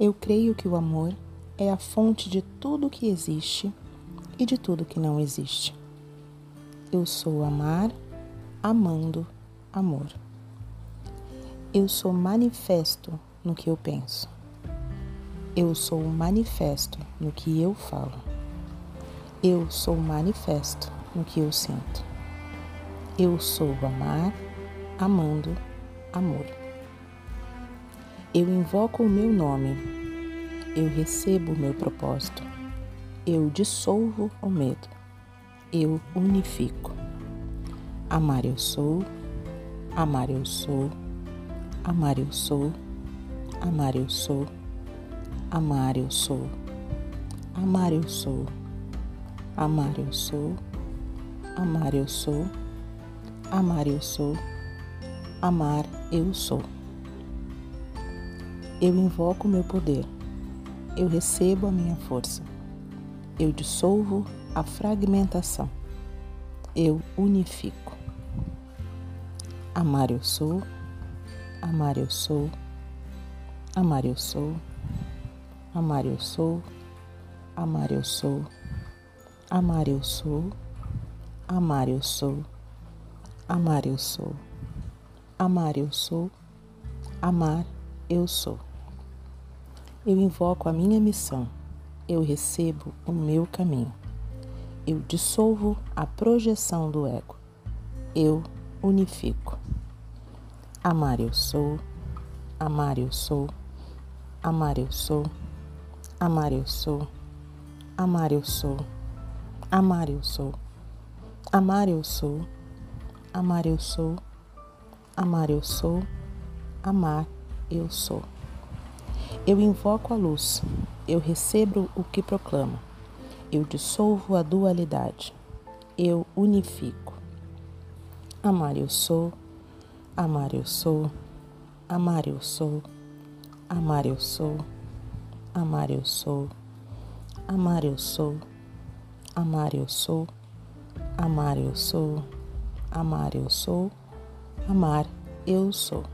Eu creio que o amor é a fonte de tudo que existe e de tudo que não existe. Eu sou amar, amando, amor. Eu sou manifesto no que eu penso. Eu sou manifesto no que eu falo. Eu sou manifesto no que eu sinto. Eu sou amar, amando, amor. Eu invoco o meu nome. Eu recebo o meu propósito. Eu dissolvo o medo. Eu unifico. Amar eu sou, amar eu sou Amar eu sou, amar eu sou, amar eu sou, amar eu sou, amar eu sou, amar eu sou, amar eu sou, amar eu sou. Eu invoco meu poder, eu recebo a minha força, eu dissolvo a fragmentação, eu unifico. Amar eu sou Amar eu sou, amar eu sou, amar eu sou, amar eu sou, amar eu sou, amar eu sou, amar eu sou, amar eu sou, amar eu sou. Eu invoco a minha missão, eu recebo o meu caminho, eu dissolvo a projeção do ego, eu unifico. Amar eu sou, amar eu sou, amar eu sou, amar eu sou, amar eu sou, amar eu sou, amar eu sou, amar eu sou, amar eu sou, amar eu sou. Eu invoco a luz, eu recebo o que proclama, eu dissolvo a dualidade, eu unifico. Amar eu sou, Amar eu sou, amar eu sou, amar eu sou, amar eu sou, amar eu sou, amar eu sou, amar eu sou, amar eu sou, amar eu sou.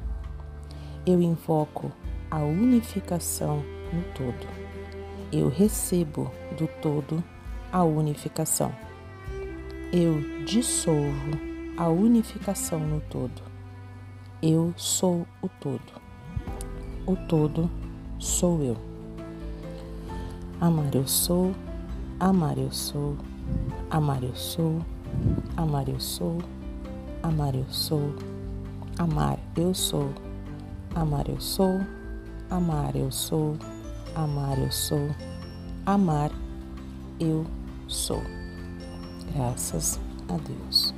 Eu invoco a unificação no todo. Eu recebo do todo a unificação. Eu dissolvo a unificação no todo eu sou o todo. O todo sou eu. Amar eu sou, amar eu sou, amar eu sou, amar eu sou, amar eu sou, amar eu sou, amar eu sou, amar eu sou, amar eu sou, amar eu sou. Graças a Deus.